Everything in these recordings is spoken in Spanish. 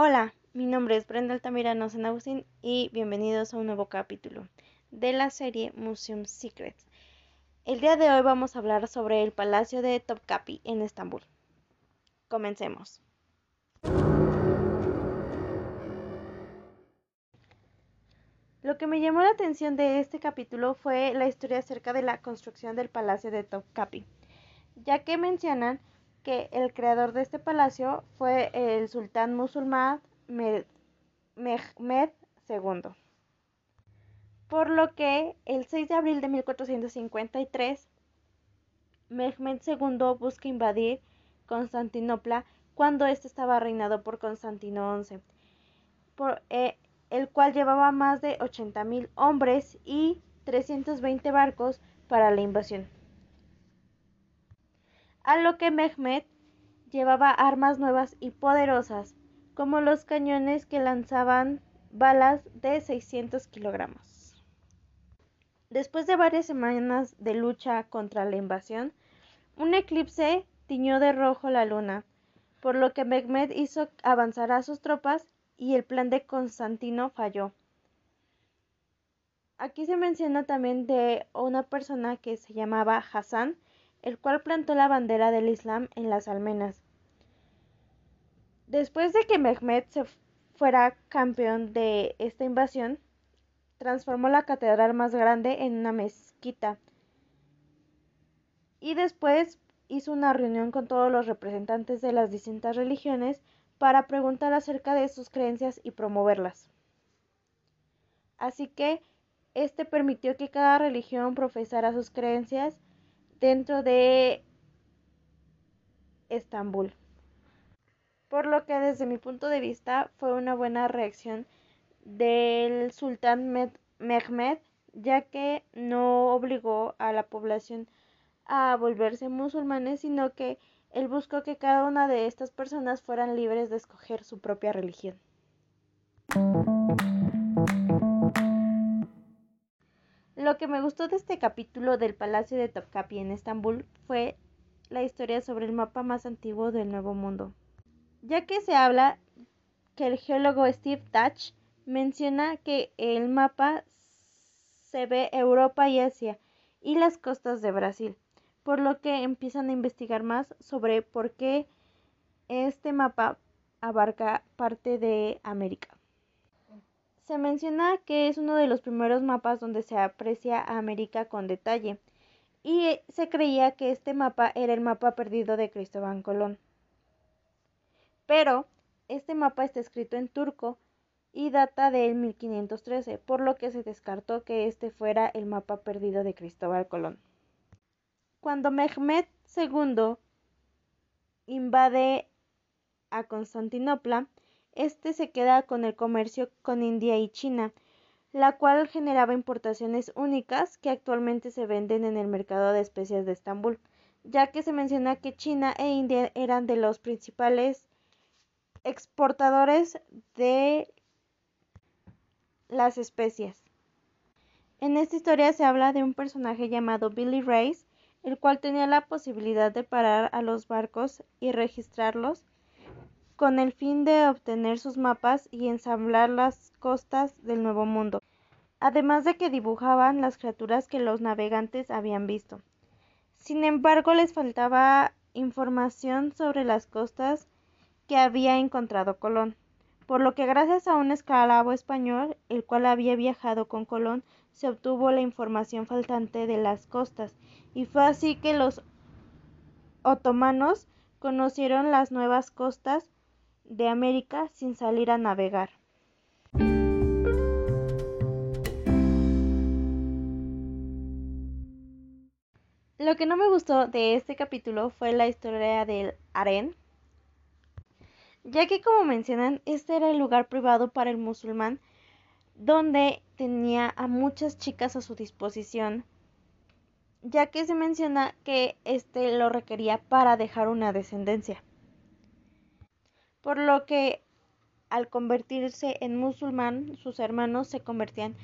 Hola, mi nombre es Brenda Altamirano San Agustín y bienvenidos a un nuevo capítulo de la serie Museum Secrets. El día de hoy vamos a hablar sobre el Palacio de Topkapi en Estambul. Comencemos. Lo que me llamó la atención de este capítulo fue la historia acerca de la construcción del Palacio de Topkapi, ya que mencionan que el creador de este palacio fue el sultán musulmán Mehmed II. Por lo que el 6 de abril de 1453, Mehmed II busca invadir Constantinopla cuando éste estaba reinado por Constantino XI, por, eh, el cual llevaba más de 80.000 hombres y 320 barcos para la invasión a lo que Mehmed llevaba armas nuevas y poderosas, como los cañones que lanzaban balas de 600 kilogramos. Después de varias semanas de lucha contra la invasión, un eclipse tiñó de rojo la luna, por lo que Mehmed hizo avanzar a sus tropas y el plan de Constantino falló. Aquí se menciona también de una persona que se llamaba Hassan, el cual plantó la bandera del Islam en las almenas. Después de que Mehmed se fuera campeón de esta invasión, transformó la catedral más grande en una mezquita. Y después hizo una reunión con todos los representantes de las distintas religiones para preguntar acerca de sus creencias y promoverlas. Así que este permitió que cada religión profesara sus creencias dentro de Estambul. Por lo que desde mi punto de vista fue una buena reacción del sultán Mehmed, ya que no obligó a la población a volverse musulmanes, sino que él buscó que cada una de estas personas fueran libres de escoger su propia religión. Lo que me gustó de este capítulo del Palacio de Topkapi en Estambul fue la historia sobre el mapa más antiguo del Nuevo Mundo, ya que se habla que el geólogo Steve Dutch menciona que el mapa se ve Europa y Asia y las costas de Brasil, por lo que empiezan a investigar más sobre por qué este mapa abarca parte de América. Se menciona que es uno de los primeros mapas donde se aprecia a América con detalle, y se creía que este mapa era el mapa perdido de Cristóbal Colón. Pero este mapa está escrito en turco y data del 1513, por lo que se descartó que este fuera el mapa perdido de Cristóbal Colón. Cuando Mehmed II invade a Constantinopla, este se queda con el comercio con India y China, la cual generaba importaciones únicas que actualmente se venden en el mercado de especias de Estambul, ya que se menciona que China e India eran de los principales exportadores de las especias. En esta historia se habla de un personaje llamado Billy Race, el cual tenía la posibilidad de parar a los barcos y registrarlos con el fin de obtener sus mapas y ensamblar las costas del Nuevo Mundo, además de que dibujaban las criaturas que los navegantes habían visto. Sin embargo, les faltaba información sobre las costas que había encontrado Colón, por lo que gracias a un esclavo español, el cual había viajado con Colón, se obtuvo la información faltante de las costas, y fue así que los otomanos conocieron las nuevas costas de América sin salir a navegar. Lo que no me gustó de este capítulo fue la historia del harén, ya que como mencionan, este era el lugar privado para el musulmán donde tenía a muchas chicas a su disposición, ya que se menciona que este lo requería para dejar una descendencia por lo que al convertirse en musulmán, sus hermanos se convertían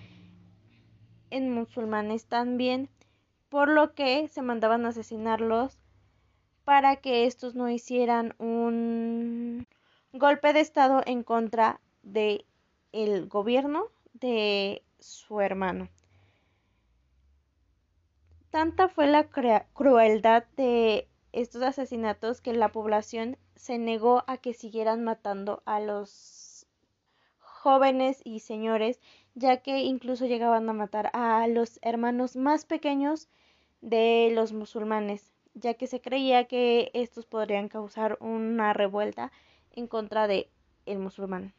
en musulmanes también, por lo que se mandaban a asesinarlos para que estos no hicieran un, golpe de estado en contra de el gobierno de su hermano. Tanta fue la crueldad de estos asesinatos que la población se negó a que siguieran matando a los jóvenes y señores, ya que incluso llegaban a matar a los hermanos más pequeños de los musulmanes, ya que se creía que estos podrían causar una revuelta en contra de el musulmán.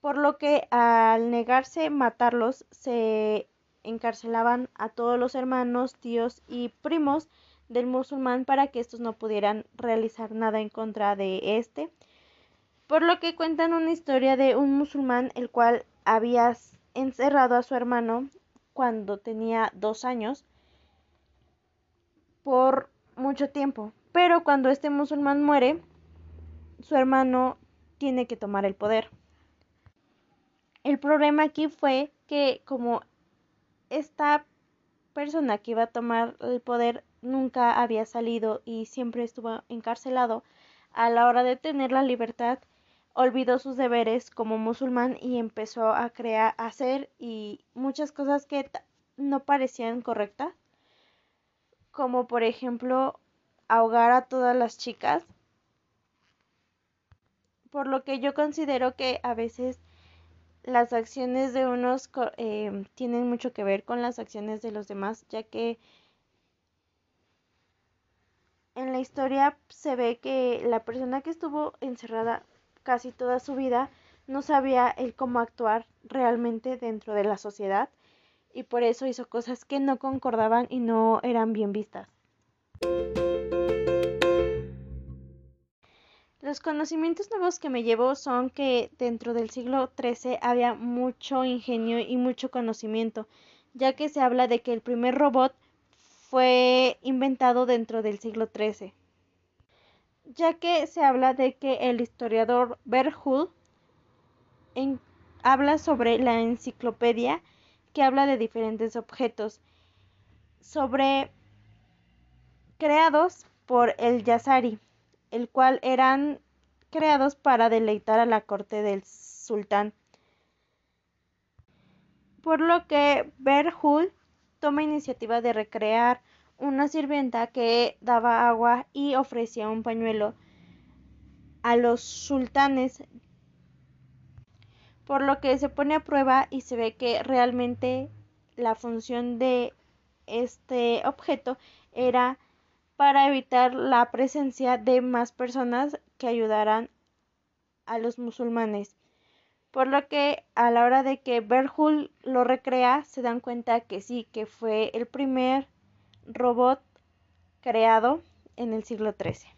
Por lo que al negarse matarlos se encarcelaban a todos los hermanos, tíos y primos del musulmán para que estos no pudieran realizar nada en contra de este. Por lo que cuentan una historia de un musulmán el cual había encerrado a su hermano cuando tenía dos años por mucho tiempo. Pero cuando este musulmán muere, su hermano tiene que tomar el poder. El problema aquí fue que como esta persona que iba a tomar el poder nunca había salido y siempre estuvo encarcelado, a la hora de tener la libertad, olvidó sus deberes como musulmán y empezó a crear, a hacer y muchas cosas que no parecían correctas, como por ejemplo ahogar a todas las chicas, por lo que yo considero que a veces las acciones de unos eh, tienen mucho que ver con las acciones de los demás, ya que en la historia se ve que la persona que estuvo encerrada casi toda su vida no sabía el cómo actuar realmente dentro de la sociedad y por eso hizo cosas que no concordaban y no eran bien vistas. Los conocimientos nuevos que me llevo son que dentro del siglo XIII había mucho ingenio y mucho conocimiento, ya que se habla de que el primer robot fue inventado dentro del siglo XIII, ya que se habla de que el historiador Berhull habla sobre la enciclopedia que habla de diferentes objetos, sobre creados por el Yazari el cual eran creados para deleitar a la corte del sultán. Por lo que Berhul toma iniciativa de recrear una sirvienta que daba agua y ofrecía un pañuelo a los sultanes, por lo que se pone a prueba y se ve que realmente la función de este objeto era para evitar la presencia de más personas que ayudaran a los musulmanes. Por lo que a la hora de que Berhul lo recrea, se dan cuenta que sí, que fue el primer robot creado en el siglo XIII.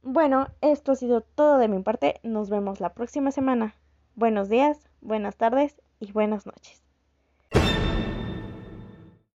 Bueno, esto ha sido todo de mi parte. Nos vemos la próxima semana. Buenos días, buenas tardes y buenas noches.